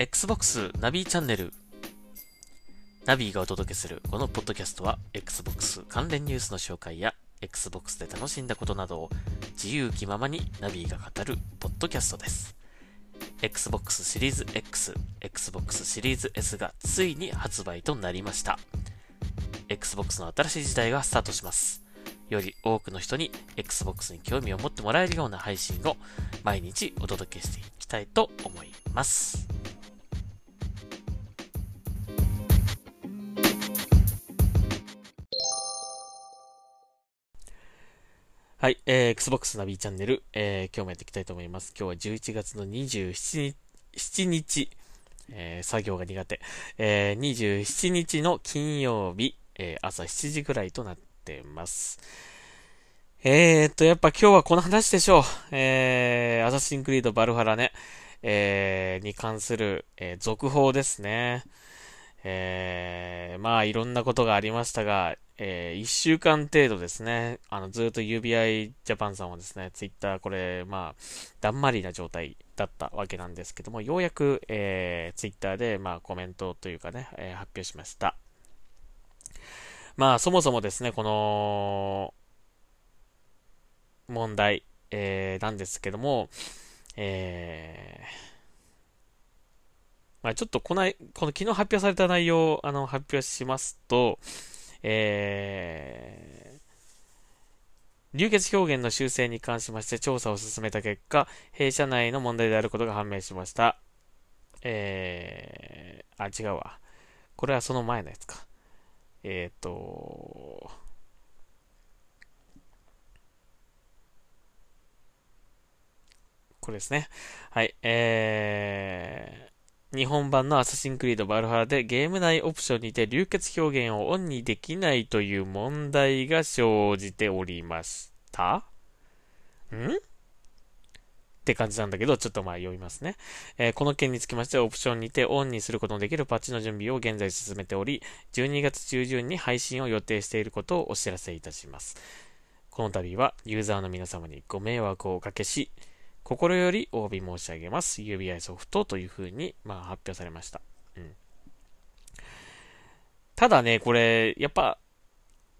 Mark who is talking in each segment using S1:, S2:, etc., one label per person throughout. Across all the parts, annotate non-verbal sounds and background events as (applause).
S1: Xbox ナビチャンネルナビがお届けするこのポッドキャストは Xbox 関連ニュースの紹介や Xbox で楽しんだことなどを自由気ままにナビが語るポッドキャストです。Xbox シリーズ X、Xbox シリーズ S がついに発売となりました。Xbox の新しい時代がスタートします。より多くの人に Xbox に興味を持ってもらえるような配信を毎日お届けしていきたいと思います。はい、えー、Xbox ナビチャンネル、えー、今日もやっていきたいと思います。今日は11月の27日、7日えー、作業が苦手、えー、27日の金曜日、えー、朝7時ぐらいとなってます。えー、っと、やっぱ今日はこの話でしょう。えー、アサシンクリードバルハラね、えー、に関する、えー、続報ですね。えー、まあいろんなことがありましたが、えー、1週間程度ですね、あの、ずっと UBI ジャパンさんはですね、ツイッターこれ、まあ、だんまりな状態だったわけなんですけども、ようやく、えー、ツイッターで、まあ、コメントというかね、えー、発表しました。まあ、そもそもですね、この、問題、えー、なんですけども、えー、まあ、ちょっとこの、この昨日発表された内容をあの発表しますと、えー、流血表現の修正に関しまして調査を進めた結果、弊社内の問題であることが判明しました。えー、あ、違うわ。これはその前のやつか。えっ、ー、と、これですね。はい。えー、日本版のアサシンクリードバルハラでゲーム内オプションにて流血表現をオンにできないという問題が生じておりましたん？って感じなんだけど、ちょっとまあ読みますね。えー、この件につきましては、オプションにてオンにすることのできるパッチの準備を現在進めており、12月中旬に配信を予定していることをお知らせいたします。この度はユーザーの皆様にご迷惑をおかけし、心よりお詫び申し上げます。UBI ソフトというふうに、まあ、発表されました。うん。ただね、これ、やっぱ、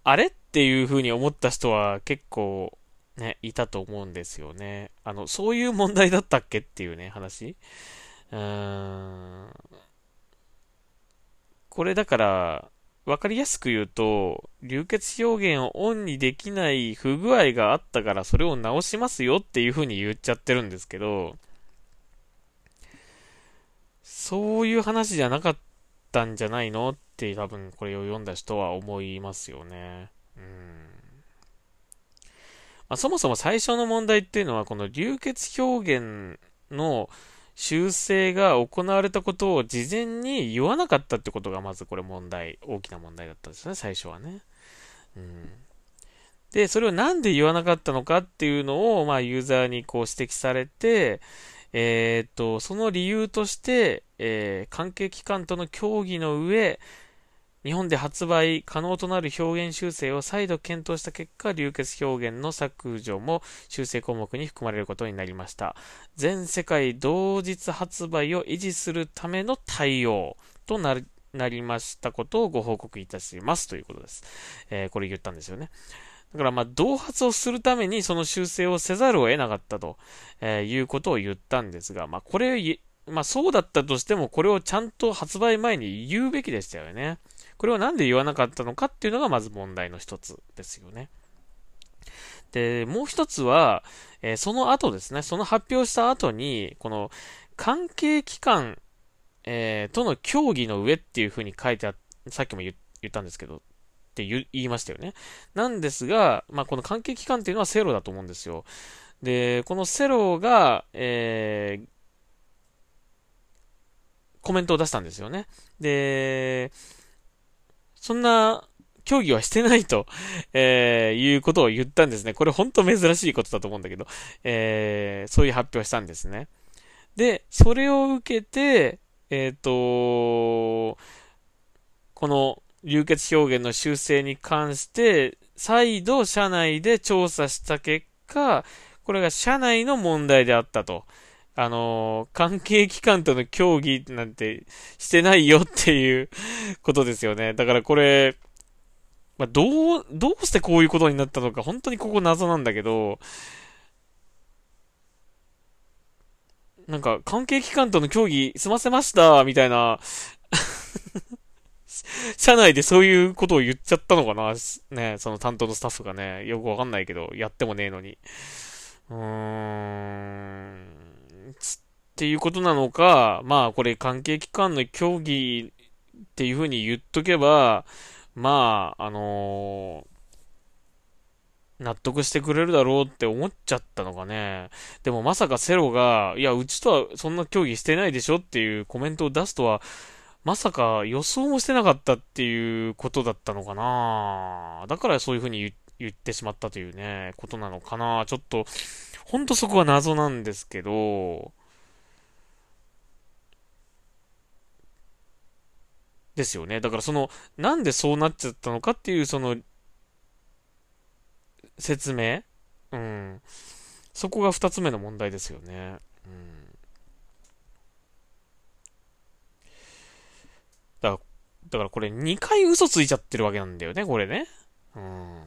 S1: あれっていうふうに思った人は結構、ね、いたと思うんですよね。あの、そういう問題だったっけっていうね、話。うーん。これだから、わかりやすく言うと、流血表現をオンにできない不具合があったからそれを直しますよっていう風に言っちゃってるんですけど、そういう話じゃなかったんじゃないのって多分これを読んだ人は思いますよね。うん。まあ、そもそも最初の問題っていうのはこの流血表現の修正が行われたことを事前に言わなかったってことがまずこれ問題、大きな問題だったんですね、最初はね。うん。で、それをなんで言わなかったのかっていうのを、まあ、ユーザーにこう指摘されて、えー、っと、その理由として、えー、関係機関との協議の上、日本で発売可能となる表現修正を再度検討した結果、流血表現の削除も修正項目に含まれることになりました。全世界同日発売を維持するための対応となるなりましたことをご報告いたしますということです。えー、これ言ったんですよね。だからまあ、同発をするためにその修正をせざるを得なかったと、えー、いうことを言ったんですが、まあ、これ、まあ、そうだったとしても、これをちゃんと発売前に言うべきでしたよね。これをなんで言わなかったのかっていうのがまず問題の一つですよね。で、もう一つは、えー、その後ですね、その発表した後に、この関係機関、えー、との協議の上っていうふうに書いてあさっきも言ったんですけど、って言いましたよね。なんですが、まあ、この関係機関っていうのはセロだと思うんですよ。で、このセロが、えー、コメントを出したんですよね。で、そんな協議はしてないと、(laughs) えー、いうことを言ったんですね。これ本当珍しいことだと思うんだけど、えー、そういう発表したんですね。で、それを受けて、えっ、ー、と、この流血表現の修正に関して、再度社内で調査した結果、これが社内の問題であったとあの、関係機関との協議なんてしてないよっていうことですよね。だからこれ、まあ、どう、どうしてこういうことになったのか、本当にここ謎なんだけど、なんか、関係機関との協議済ませました、みたいな (laughs) 社内でそういうことを言っちゃったのかなね、その担当のスタッフがね、よくわかんないけど、やってもねえのに。うーん、っていうことなのか、まあこれ関係機関の協議っていうふうに言っとけば、まあ、あのー、納得してくれるだろうって思っちゃったのかね。でもまさかセロが、いや、うちとはそんな協議してないでしょっていうコメントを出すとは、まさか予想もしてなかったっていうことだったのかな。だからそういうふうに言ってしまったというね、ことなのかな。ちょっと、ほんとそこは謎なんですけど、ですよね。だからその、なんでそうなっちゃったのかっていうその、説明？うん。そこが二つ目の問題ですよね。うん。だから、だからこれ2回嘘ついちゃってるわけなんだよね、これね。うん。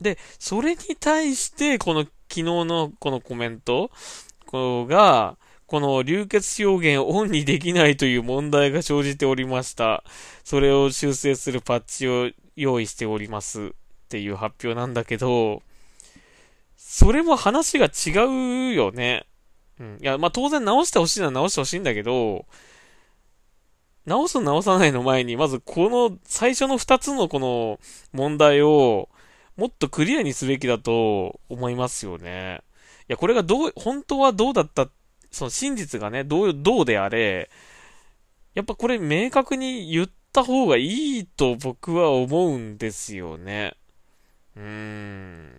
S1: で、それに対して、この昨日のこのコメント？が、この流血表現をオンにできないという問題が生じておりました。それを修正するパッチを用意しておりますっていう発表なんだけど、それも話が違うよね。うん。いや、まあ、当然直してほしいのは直してほしいんだけど、直す直さないの前に、まずこの最初の二つのこの問題をもっとクリアにすべきだと思いますよね。いや、これがどう、本当はどうだった、その真実がね、どう、どうであれ、やっぱこれ明確に言った方がいいと僕は思うんですよね。うーん。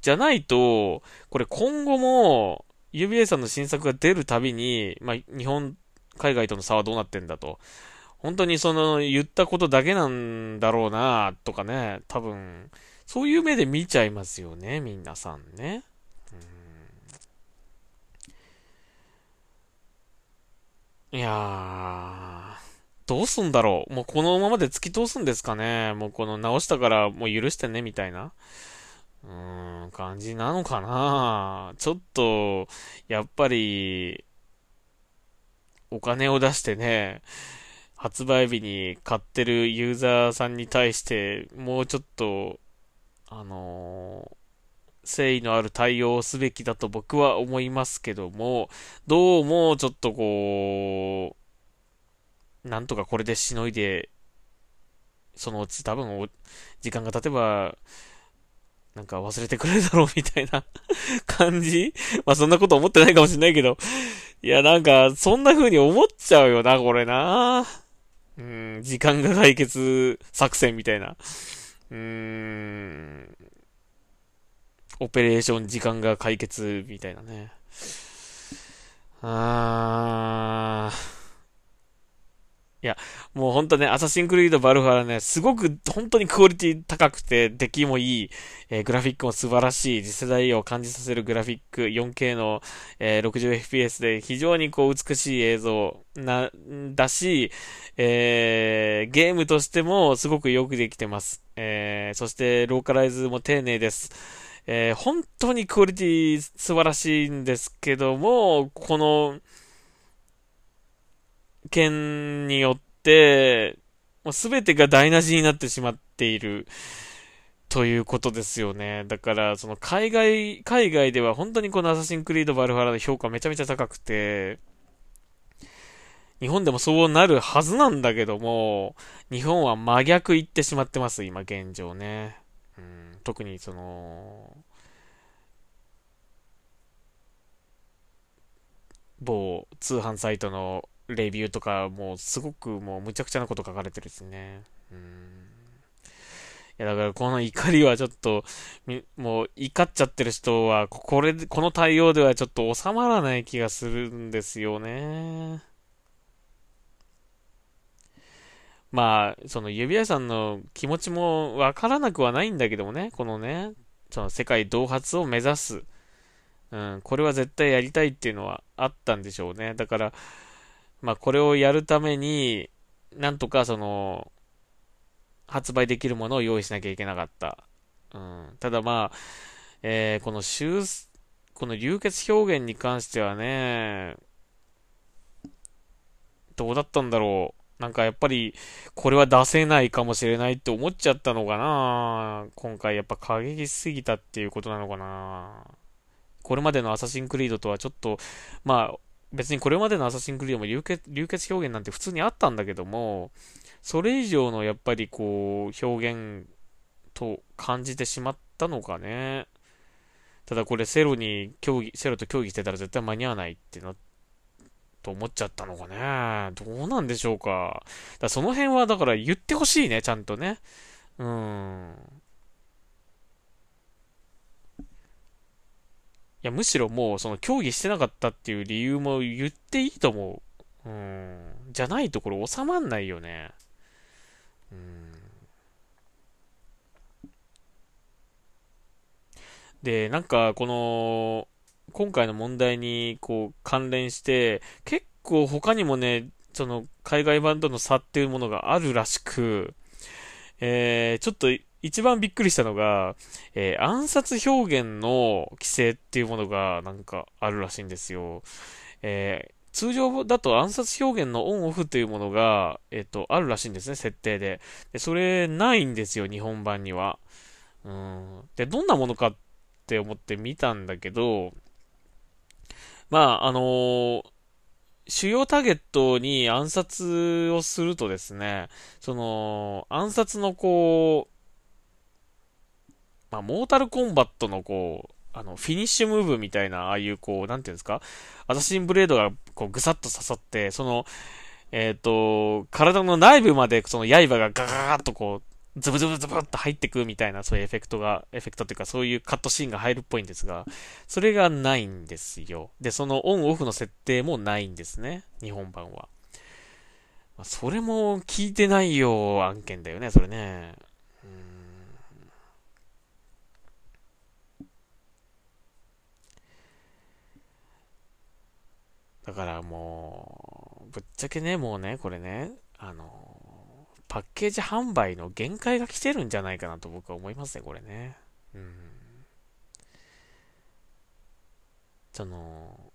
S1: じゃないと、これ今後も、UBA さんの新作が出るたびに、まあ、日本、海外との差はどうなってんだと。本当にその言ったことだけなんだろうなとかね、多分、そういう目で見ちゃいますよね、皆さんね。いやー、どうすんだろう。もうこのままで突き通すんですかね。もうこの直したからもう許してね、みたいな。うーん、感じなのかなちょっと、やっぱり、お金を出してね、発売日に買ってるユーザーさんに対して、もうちょっと、あのー誠意のある対応をすべきだと僕は思いますけども、どうもちょっとこう、なんとかこれでしのいで、そのうち多分時間が経てば、なんか忘れてくれるだろうみたいな感じ？(laughs) まあそんなこと思ってないかもしれないけど、いやなんかそんな風に思っちゃうよな、これな。うん、時間が解決作戦みたいな。うーん、オペレーション時間が解決みたいなね。あー。いや、もうほんとね、アサシンクリードバルファラね、すごく本当にクオリティ高くて、出来もいい、えー、グラフィックも素晴らしい、次世代を感じさせるグラフィック、4K の、えー、60fps で非常にこう美しい映像な、だし、えー、ゲームとしてもすごくよくできてます。え、そしてローカライズも丁寧です。えー、本当にクオリティ素晴らしいんですけども、この件によって、もう全てが台無しになってしまっている。ということですよね。だから、その海外、海外では本当にこのアサシンクリードバルファラの評価めちゃめちゃ高くて、日本でもそうなるはずなんだけども、日本は真逆言ってしまってます、今現状ね。うん、特にその、某通販サイトのレビューとか、もうすごくもうむちゃくちゃなこと書かれてるですね。うん。いや、だからこの怒りはちょっと、もう怒っちゃってる人は、これ、この対応ではちょっと収まらない気がするんですよね。まあ、その指輪さんの気持ちもわからなくはないんだけどもね、このね、その世界同発を目指す。うん、これは絶対やりたいっていうのはあったんでしょうね。だから、まあこれをやるために、なんとかその、発売できるものを用意しなきゃいけなかった。うん、ただまあ、えー、この修、この流血表現に関してはね、どうだったんだろう。なんかやっぱり、これは出せないかもしれないって思っちゃったのかな今回やっぱ過激すぎたっていうことなのかなこれまでのアサシンクリードとはちょっと、まあ、別にこれまでのアサシンクリードも流血流血表現なんて普通にあったんだけども、それ以上のやっぱりこう、表現と感じてしまったのかね。ただこれセロに競技、セロと協議してたら絶対間に合わないってなって、と思っちゃったのかね。どうなんでしょうか。だその辺はだから言ってほしいね、ちゃんとね。うん。いや、むしろもう、その競技してなかったっていう理由も言っていいと思う。うん。じゃないところ収まんないよね。うん。で、なんか、この、今回の問題に、こう、関連して、結構他にもね、その、海外版との差っていうものがあるらしく、えー、ちょっと一番びっくりしたのが、えー、暗殺表現の規制っていうものがなんかあるらしいんですよ。えー、通常だと暗殺表現のオンオフというものが、えっ、と、あるらしいんですね、設定で。で、それないんですよ、日本版には。うん。で、どんなものかって思って見たんだけど、まあ、あのー、主要ターゲットに暗殺をするとですね、その、暗殺のこう、まあ、モータルコンバットのこう、あの、フィニッシュムーブみたいな、ああいうこう、なんていうんですかアサシンブレードがこう、ぐさっと刺さって、その、えっ、ー、と、体の内部までその刃がガガーッとこう、ズブズブズブっと入ってくみたいな、そういうエフェクトが、エフェクトっていうか、そういうカットシーンが入るっぽいんですが、それがないんですよ。で、そのオンオフの設定もないんですね。日本版は。それも聞いてないよ案件だよね、それね。だからもう、ぶっちゃけね、もうね、これね、あの、パッケージ販売の限界が来てるんじゃないかなと僕は思いますね、これね。うん。その、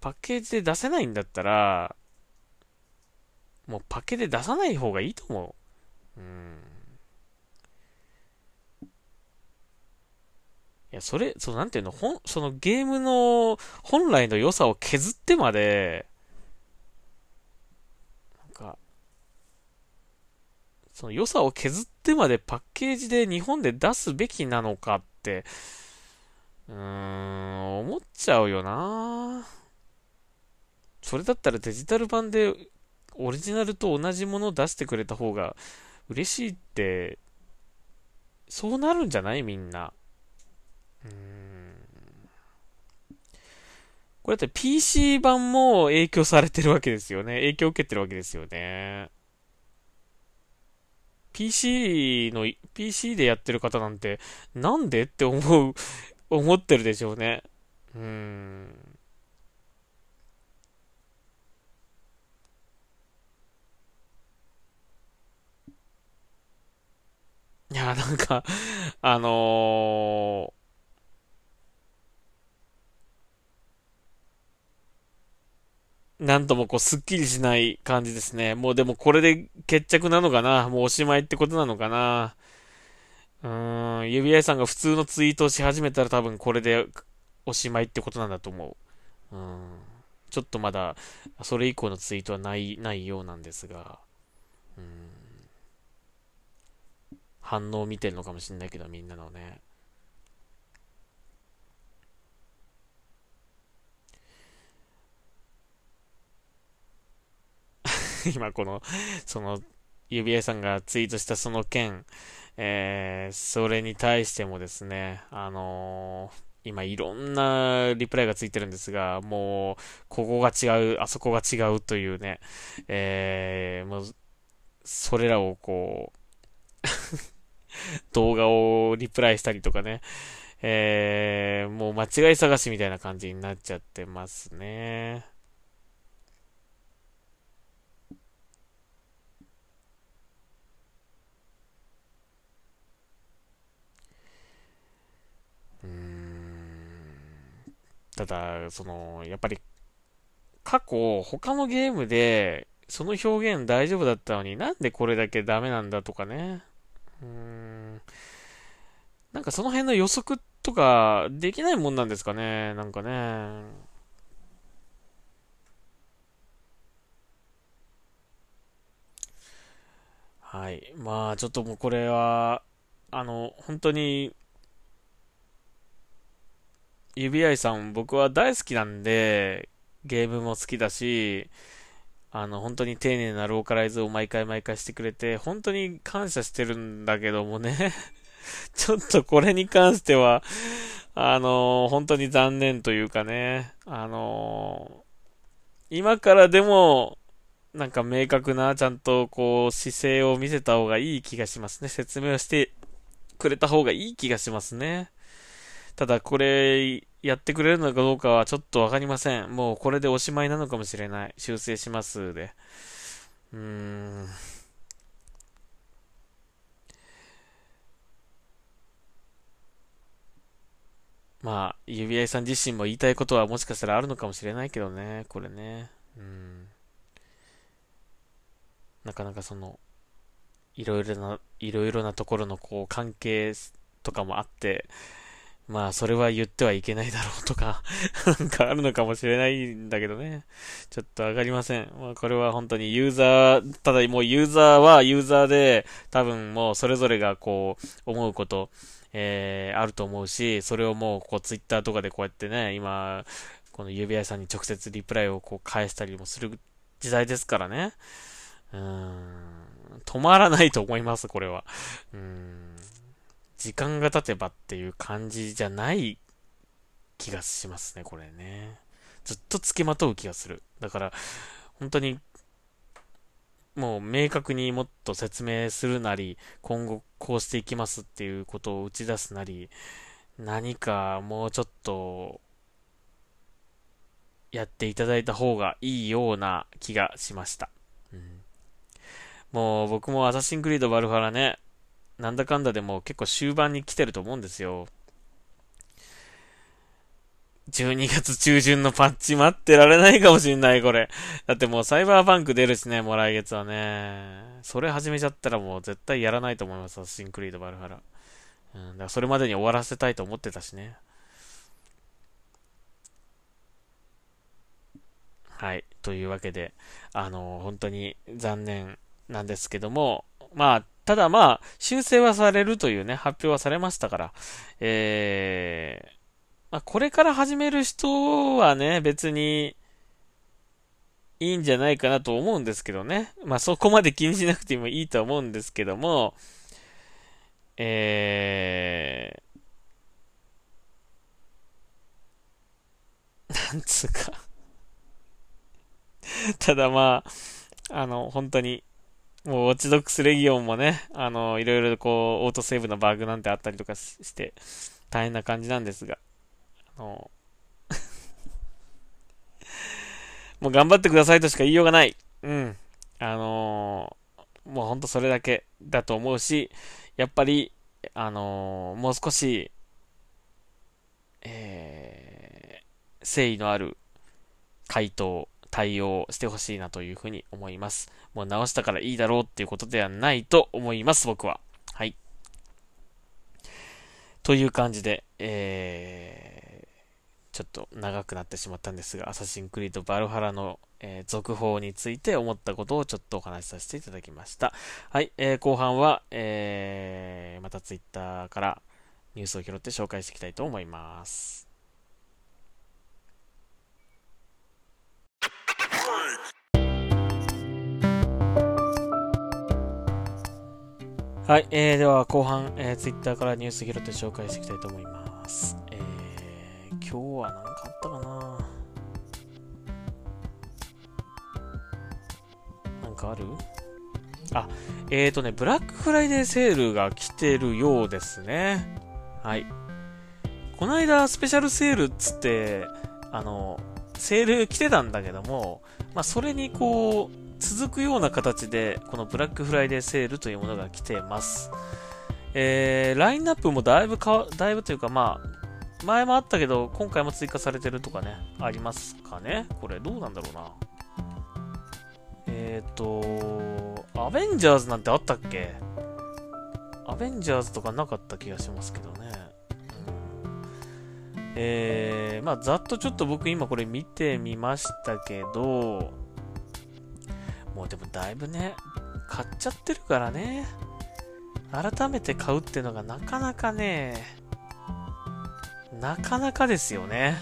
S1: パッケージで出せないんだったら、もうパッケージで出さない方がいいと思う。うん。いや、それ、その、なんていうの、ほん、そのゲームの本来の良さを削ってまで、なんか、その良さを削ってまでパッケージで日本で出すべきなのかって、うーん、思っちゃうよなそれだったらデジタル版でオリジナルと同じものを出してくれた方が嬉しいって、そうなるんじゃない？みんな。うんこれだって PC 版も影響されてるわけですよね。影響を受けてるわけですよね。PC の、PC でやってる方なんて、なんでって思う、思ってるでしょうね。うーん。いや、なんか、あのーなんともこう、すっきりしない感じですね。もうでもこれで決着なのかなもうおしまいってことなのかなうーん、指輪さんが普通のツイートをし始めたら多分これでおしまいってことなんだと思う。うん。ちょっとまだ、それ以降のツイートはない、ないようなんですが、うん。反応を見てるのかもしんないけど、みんなのね。(laughs) 今この、その、指輪さんがツイートしたその件、えー、それに対してもですね、あのー、今いろんなリプライがついてるんですが、もう、ここが違う、あそこが違うというね、えー、もう、それらをこう (laughs) 動画をリプライしたりとかね、えー、もう間違い探しみたいな感じになっちゃってますね。ただ、その、やっぱり、過去、他のゲームで、その表現大丈夫だったのになんでこれだけダメなんだとかね。うーん。なんかその辺の予測とかできないもんなんですかね。なんかね。はい。まあ、ちょっともうこれは、あの、本当に、指合さん僕は大好きなんで、ゲームも好きだし、あの、本当に丁寧なローカライズを毎回毎回してくれて、本当に感謝してるんだけどもね (laughs) ちょっとこれに関しては、あのー、本当に残念というかね、あのー、今からでも、なんか明確な、ちゃんとこう、姿勢を見せた方がいい気がしますね。説明をしてくれた方がいい気がしますね。ただこれ、やってくれるのかどうかはちょっとわかりません。もうこれでおしまいなのかもしれない。修正しますで。うーん。まあ、指輪さん自身も言いたいことはもしかしたらあるのかもしれないけどね、これね。うん。なかなかその、いろいろな、いろいろなところのこう関係とかもあって、まあ、それは言ってはいけないだろうとか (laughs) なんかあるのかもしれないんだけどね。ちょっとわかりません。まあ、これは本当にユーザー、ただもうユーザーはユーザーで、多分もうそれぞれがこう、思うこと、えー、あると思うし、それをもう、こう、ツイッターとかでこうやってね、今、この指輪さんに直接リプライをこう返したりもする時代ですからね。うーん、止まらないと思います、これは。うーん、時間が経てばっていう感じじゃない気がしますね、これね。ずっと付きまとう気がする。だから、本当にもう明確にもっと説明するなり、今後こうしていきますっていうことを打ち出すなり、何かもうちょっと、やっていただいた方がいいような気がしました。うん、もう僕もアサシンクリードバルファラね、なんだかんだでも結構終盤に来てると思うんですよ。12月中旬のパッチ待ってられないかもしんない、これ。だってもうサイバーパンク出るしね、もう来月はね。それ始めちゃったらもう絶対やらないと思います、シンクリードバルハラ。うん、だからそれまでに終わらせたいと思ってたしね。はい。というわけで、あのー、本当に残念なんですけども、まあ、ただまあ、修正はされるというね、発表はされましたから、えー、まあ、これから始める人はね、別に、いいんじゃないかなと思うんですけどね。まあ、そこまで気にしなくてもいいと思うんですけども、えー、なんつうかただまあ、あの、本当に、もう、ウォッチドックスレギオンもね、あの、いろいろこう、オートセーブのバグなんてあったりとかして、大変な感じなんですが、あの、(laughs) もう頑張ってくださいとしか言いようがない。うん。あのー、もうほんとそれだけだと思うし、やっぱり、あのー、もう少し、えー、誠意のある回答、対応してほしいなというふうに思います。もう直したからいいだろうっていうことではないと思います、僕は。はい。という感じで、えー、ちょっと長くなってしまったんですが、アサシンクリードバルハラの、えー、続報について思ったことをちょっとお話しさせていただきました。はい、えー、後半は、えー、またツイッターからニュースを拾って紹介していきたいと思います。はい、えー、では後半、えー、ツイッターからニュース拾って紹介していきたいと思います。えー今日は何かあったかな？なんかある？あ、えーとね、ブラックフライデーセールが来てるようですね。はい。この間、スペシャルセールっつって、あの、セール来てたんだけども、まあ、それにこう、続くような形で、このブラックフライデーセールというものが来てます。えー、ラインナップもだいぶかだいぶというか、まあ、前もあったけど、今回も追加されてるとかね、ありますかねこれ、どうなんだろうな。えっ、ー、と、アベンジャーズなんてあったっけ？アベンジャーズとかなかった気がしますけどね。えー、まあ、ざっとちょっと僕今これ見てみましたけど、もうでもだいぶね、買っちゃってるからね。改めて買うってのがなかなかね、なかなかですよね。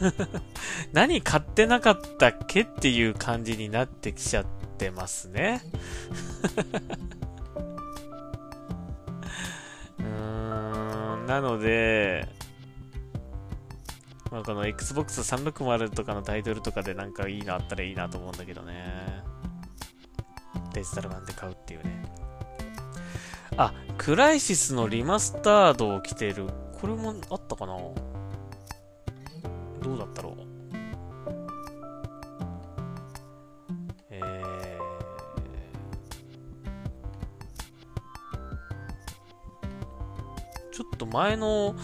S1: (laughs) 何買ってなかったっけっていう感じになってきちゃってますね。(laughs) うん、なので、まあ、この Xbox 360とかのタイトルとかでなんかいいのあったらいいなと思うんだけどね。デジタル版で買うっていうね。あ、クライシスのリマスタードを着てる。これもあったかな？どうだったろう？え、ちょっと前の、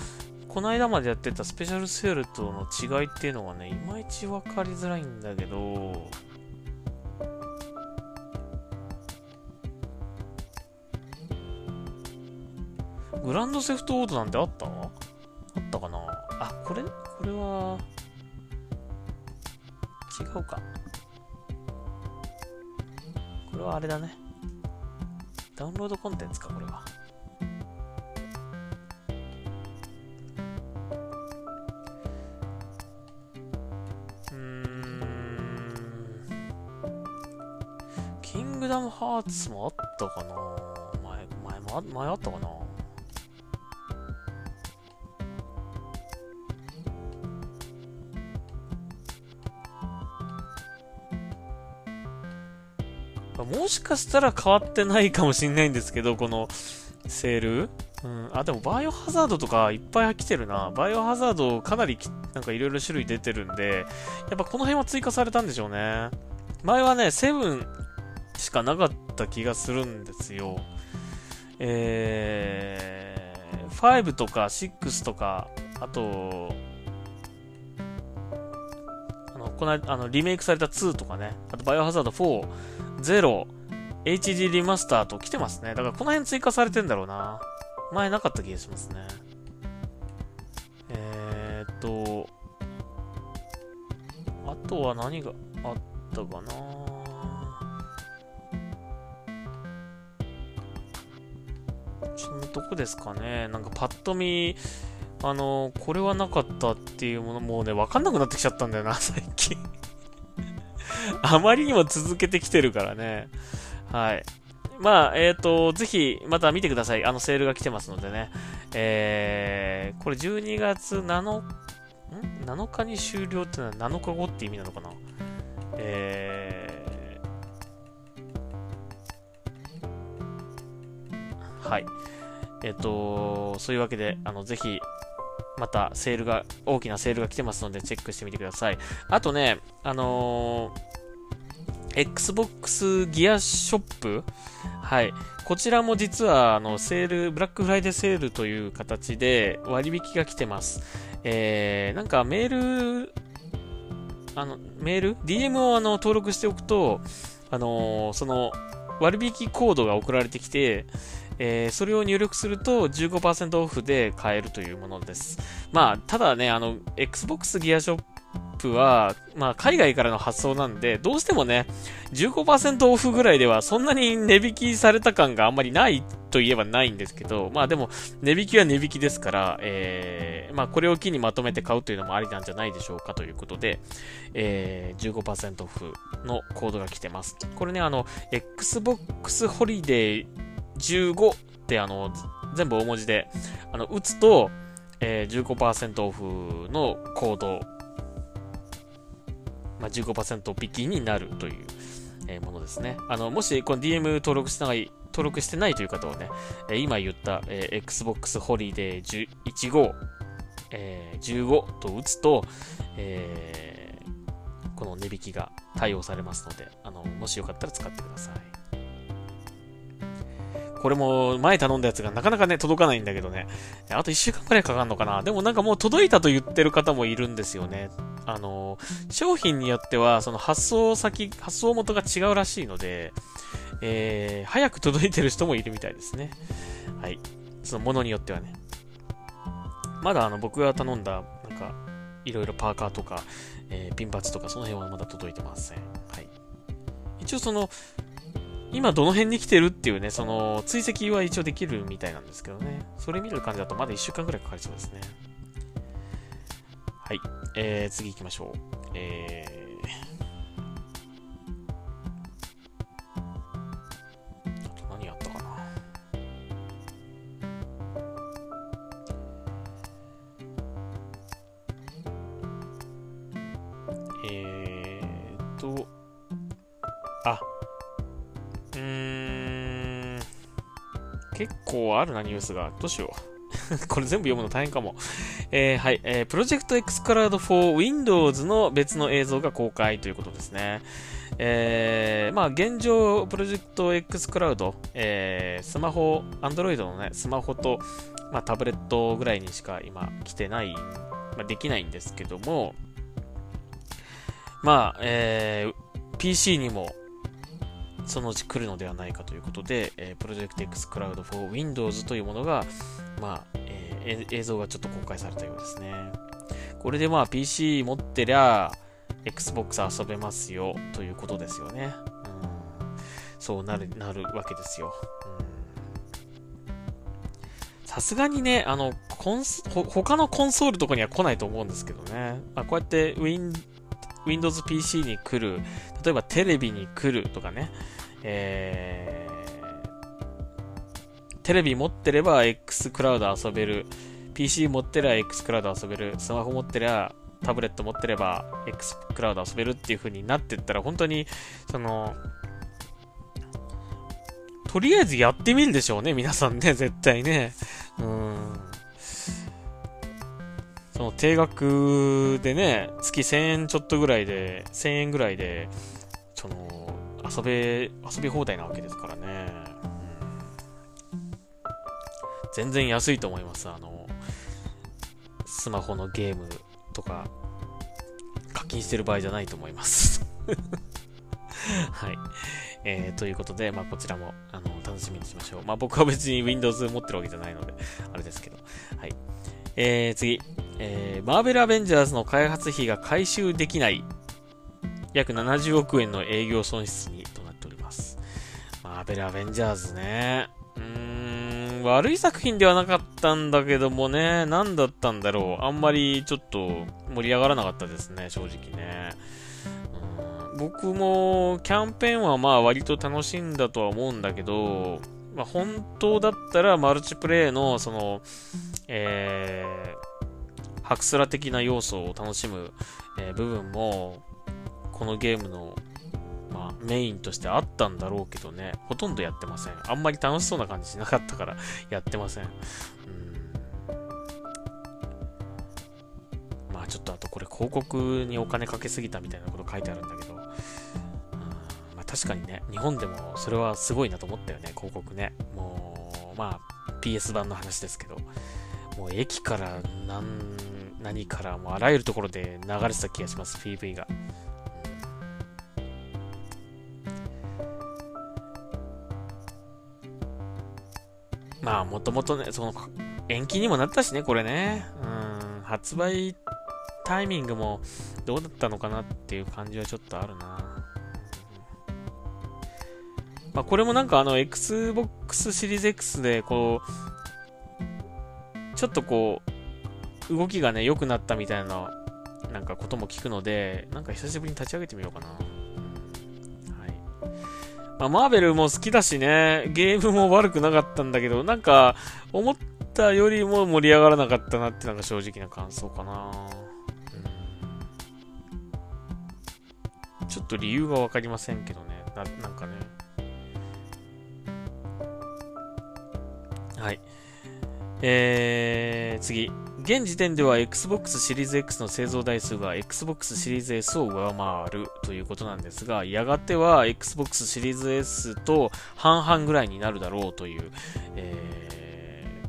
S1: この間までやってたスペシャルセールとの違いっていうのがね、いまいち分かりづらいんだけど、グランドセフトオートなんてあった？あったかな？あ、これ、これは、違うか。これはあれだね。ダウンロードコンテンツか、これは。うーん。キングダムハーツもあったかな？前、前も、前あったかな？もしかしたら変わってないかもしんないんですけど、このセール？うん。あ、でもバイオハザードとかいっぱい来てるな。バイオハザードかなりなんかいろいろ種類出てるんで、やっぱこの辺は追加されたんでしょうね。前はね、7しかなかった気がするんですよ。えー、5とか6とか、あと、あの、この間、あの、リメイクされた2とかね、あとバイオハザード4、0、HD リマスターと来てますね。だからこの辺追加されてんだろうな。前なかった気がしますね。えー、っと、あとは何があったかなちのどこですかねなんかパッと見、あの、これはなかったっていうもの、もうね、わかんなくなってきちゃったんだよな、最近 (laughs) あまりにも続けてきてるからね。はい。まあ、えっ、ー、と、ぜひ、また見てください。あの、セールが来てますのでね。えー、これ12月7、ん ?7 日に終了ってのは7日後って意味なのかな？えー、はい。えっ、ー、と、そういうわけで、あの、ぜひ、またセールが、大きなセールが来てますので、チェックしてみてください。あとね、あのー、Xbox ギアショップはい。こちらも実は、あの、セール、ブラックフライデーセールという形で割引が来てます。えー、なんかメール、あの、メール ?DM をあの、登録しておくと、あのー、その、割引コードが送られてきて、えー、それを入力すると15%オフで買えるというものです。まあ、ただね、あの、Xbox ギアショッププは、まあ、海外からの発送なんで、どうしてもね、15%オフぐらいではそんなに値引きされた感があんまりないといえばないんですけど、まあでも、値引きは値引きですから、えー、まあこれを機にまとめて買うというのもありなんじゃないでしょうかということで、えー、15%オフのコードが来てます。これね、あの、Xbox ホリデー15ってあの、全部大文字で、あの、打つと、えー、15%オフのコード、まあ、15%引きになるという、えものですね。あの、もし、この DM 登録してない、登録してないという方はね、え今言った、え Xbox ホリデー15、え15と打つと、えー、この値引きが対応されますので、あの、もしよかったら使ってください。これも前頼んだやつがなかなかね、届かないんだけどね。あと1週間くらいかかるのかな。でもなんかもう届いたと言ってる方もいるんですよね。あの、商品によっては、その発送先、発送元が違うらしいので、えー、早く届いてる人もいるみたいですね。はい。そのものによってはね。まだあの、僕が頼んだ、なんか、いろいろパーカーとか、えー、ピンバッジとか、その辺はまだ届いてません。はい。一応その、今どの辺に来てるっていうね、その追跡は一応できるみたいなんですけどね。それ見る感じだとまだ1週間くらいかかりそうですね。はい。えー、次行きましょう。えー、あるな、ニュースが。どうしよう。(laughs) これ全部読むの大変かも。えー、はい、えー、プロジェクト X クラウド for Windows の別の映像が公開ということですね。えー、まあ現状、プロジェクト X クラウド、えー、スマホ、Android のね、スマホと、まあ、タブレットぐらいにしか今来てない、まあ、できないんですけども、まあ、えー、PC にもそのうち来るのではないかということで、えー、プロジェクト X Cloud for Windows というものが、まあ、えー、映像がちょっと公開されたようですね。これでまあ PC 持ってりゃ、Xbox 遊べますよということですよね。うん、そうなる、なるわけですよ。さすがにね、あの、コンス、他のコンソールとかには来ないと思うんですけどね。まあ、こうやって Win Windows PC に来る、例えばテレビに来るとかね、えー、テレビ持ってれば X クラウド遊べる、PC 持ってれば X クラウド遊べる、スマホ持ってればタブレット持ってれば X クラウド遊べるっていう風になってったら本当に、その、とりあえずやってみるでしょうね、皆さんね、絶対ね。うん。その定額でね、月1000円ちょっとぐらいで、1000円ぐらいで、その、遊べ、遊び放題なわけですからね。うん、全然安いと思います。あの、スマホのゲームとか、課金してる場合じゃないと思います (laughs) はい。えー、ということで、まあ、こちらも、あの、楽しみにしましょう。まあ、僕は別に Windows 持ってるわけじゃないので、あれですけど。はい。えー、次。えー、マーベルアベンジャーズの開発費が回収できない約70億円の営業損失にとなっております。マーベルアベンジャーズね。うーん、悪い作品ではなかったんだけどもね、何だったんだろう。あんまりちょっと盛り上がらなかったですね、正直ね。僕もキャンペーンはまあ割と楽しんだとは思うんだけど、まあ、本当だったらマルチプレイのその、えー、ハクスラ的な要素を楽しむ、えー、部分もこのゲームの、まあ、メインとしてあったんだろうけどね、ほとんどやってません。あんまり楽しそうな感じしなかったから (laughs) やってません。うん。まあちょっとあとこれ広告にお金かけすぎたみたいなこと書いてあるんだけど、確かにね、日本でもそれはすごいなと思ったよね、広告ね。もう、まあ PS 版の話ですけど、もう駅から何、何からもあらゆるところで流れてた気がします、PV が。まあ、もともとね、その、延期にもなったしね、これね。うん、発売タイミングもどうだったのかなっていう感じはちょっとあるな。まあ、これもなんかあの、Xbox シリーズ X で、こう、ちょっとこう、動きがね、良くなったみたいな、なんかことも聞くので、なんか久しぶりに立ち上げてみようかな。まあ、マーベルも好きだしね、ゲームも悪くなかったんだけど、なんか、思ったよりも盛り上がらなかったなってのが正直な感想かな。うん、ちょっと理由がわかりませんけどね。ななんかね。はい。えー、次。現時点では Xbox シリーズ X の製造台数が Xbox シリーズ S を上回るということなんですが、やがては Xbox シリーズ S と半々ぐらいになるだろうという、え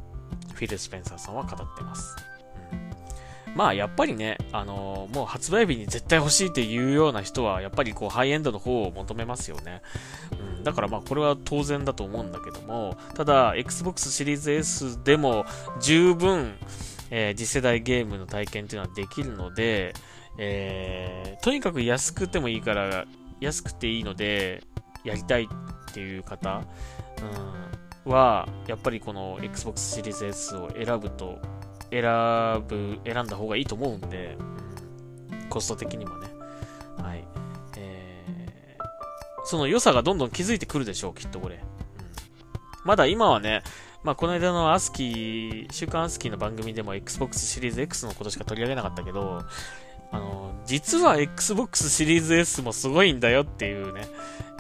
S1: ー、フィル・スペンサーさんは語ってます。うんまあやっぱりね、あのー、もう発売日に絶対欲しいっていうような人は、やっぱりこうハイエンドの方を求めますよね。うん、だからまあこれは当然だと思うんだけども、ただ Xbox シリーズ S でも十分、えー、次世代ゲームの体験っていうのはできるので、えー、とにかく安くてもいいから、安くていいので、やりたいっていう方、うん、は、やっぱりこの Xbox シリーズ S を選ぶと選ぶ、選んだ方がいいと思うんで、コスト的にもね。はい。えー、その良さがどんどん気づいてくるでしょう、きっとこれ。まだ今はね、まあ、この間のアスキー、週刊アスキーの番組でも Xbox シリーズ X のことしか取り上げなかったけど、あの、実は Xbox シリーズ S もすごいんだよっていうね、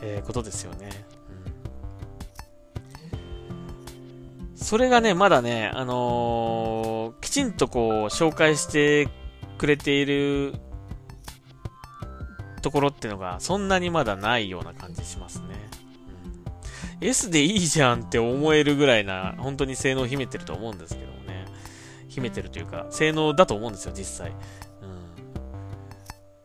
S1: えー、ことですよね。それがね、まだね、あのー、きちんとこう、紹介してくれているところっていうのが、そんなにまだないような感じしますね。S でいいじゃんって思えるぐらいな、本当に性能を秘めてると思うんですけどもね。秘めてるというか、性能だと思うんですよ、実際。うん。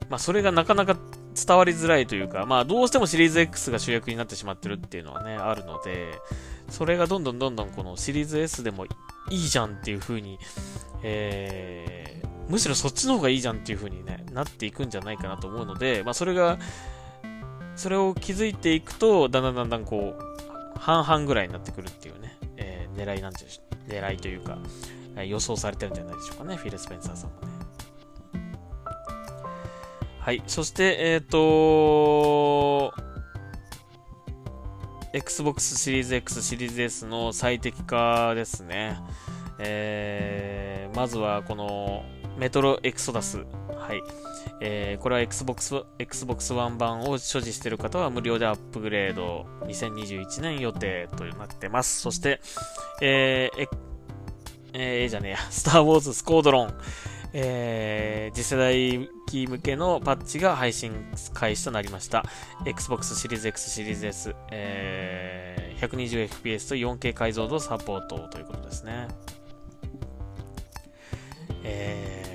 S1: まあ、それがなかなか伝わりづらいというか、まあ、どうしてもシリーズ X が主役になってしまってるっていうのはね、あるので、それがどんどんどんどんこのシリーズ S でもいいじゃんっていう風に、えー、むしろそっちの方がいいじゃんっていう風にね、なっていくんじゃないかなと思うので、まあそれが、それを気づいていくと、だんだんだんだんこう、半々ぐらいになってくるっていうね、えー、狙いなんていう、狙いというかえ、予想されてるんじゃないでしょうかね、フィル・スペンサーさんもね。はい、そして、えっ、ー、と Xbox シリーズ X、シリーズ S の最適化ですね。えー、まずはこのメトロエクソダス。はい。えー、これは Xbox、Xbox One 版を所持している方は無料でアップグレード2021年予定となってます。そして、えー、えー、じゃねえや、スター・ウォーズ・スコードロン。えー、次世代機向けのパッチが配信開始となりました。Xbox シリーズ X シリーズ S、えー、120fps と 4K 解像度サポートということですね。えー、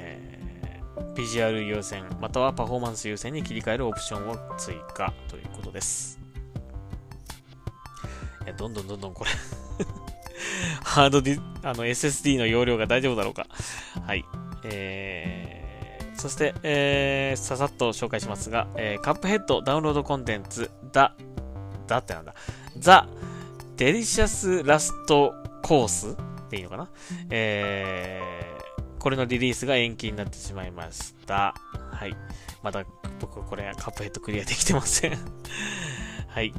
S1: ビジュアル優先、またはパフォーマンス優先に切り替えるオプションを追加ということです。いや、どんどんどんどんこれ (laughs) ハードディ、あの SSD の容量が大丈夫だろうか。はい。えー、そして、えー、ささっと紹介しますが、えー、カップヘッドダウンロードコンテンツ、だ、だってなんだ、ザ・デリシャス・ラスト・コースっていいのかな？えー、これのリリースが延期になってしまいました。はい。まだ僕これカップヘッドクリアできてません (laughs) はい。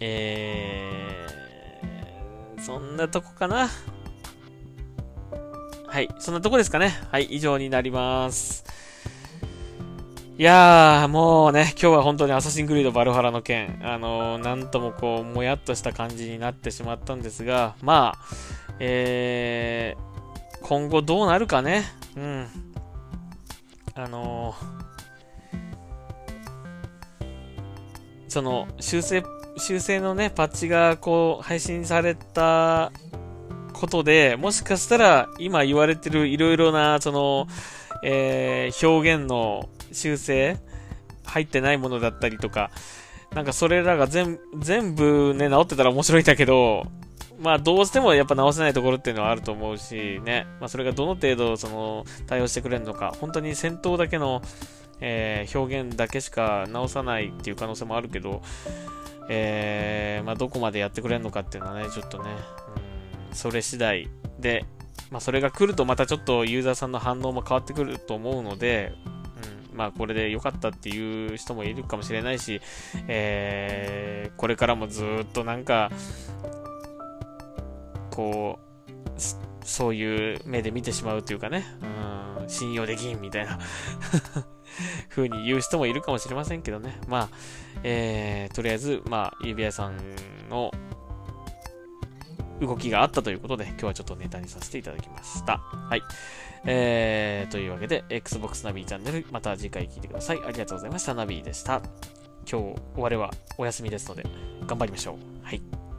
S1: えー、そんなとこかな。はい、そんなとこですかね。はい、以上になります。いやー、もうね、今日は本当にアサシンクリードバルハラの件、あのー、なんともこう、もやっとした感じになってしまったんですが、まあ、えー、今後どうなるかね。うん。あのー、その、修正、修正のね、パッチがこう、配信されたことで、もしかしたら今言われてるいろいろな、その、えー、表現の修正入ってないものだったりとか、なんかそれらが全部ね、直ってたら面白いんだけど、まあどうしてもやっぱ直せないところっていうのはあると思うしね、まあそれがどの程度その対応してくれるのか、本当に戦闘だけの、えー、表現だけしか直さないっていう可能性もあるけど、えー、まあどこまでやってくれるのかっていうのはね、ちょっとね、うん。それ次第で、まあ、それが来るとまたちょっとユーザーさんの反応も変わってくると思うので、まあこれで良かったっていう人もいるかもしれないし、えー、これからもずっとなんか、こう、そういう目で見てしまうというかね、うん、信用できんみたいな (laughs) 風に言う人もいるかもしれませんけどね。まあ、えー、とりあえず、まあ、指輪さんの動きがあったということで、今日はちょっとネタにさせていただきました。はい。えー、というわけで、Xbox ナビチャンネル、また次回聞いてください。ありがとうございました。ナビでした。今日、終われはお休みですので、頑張りましょう。はい。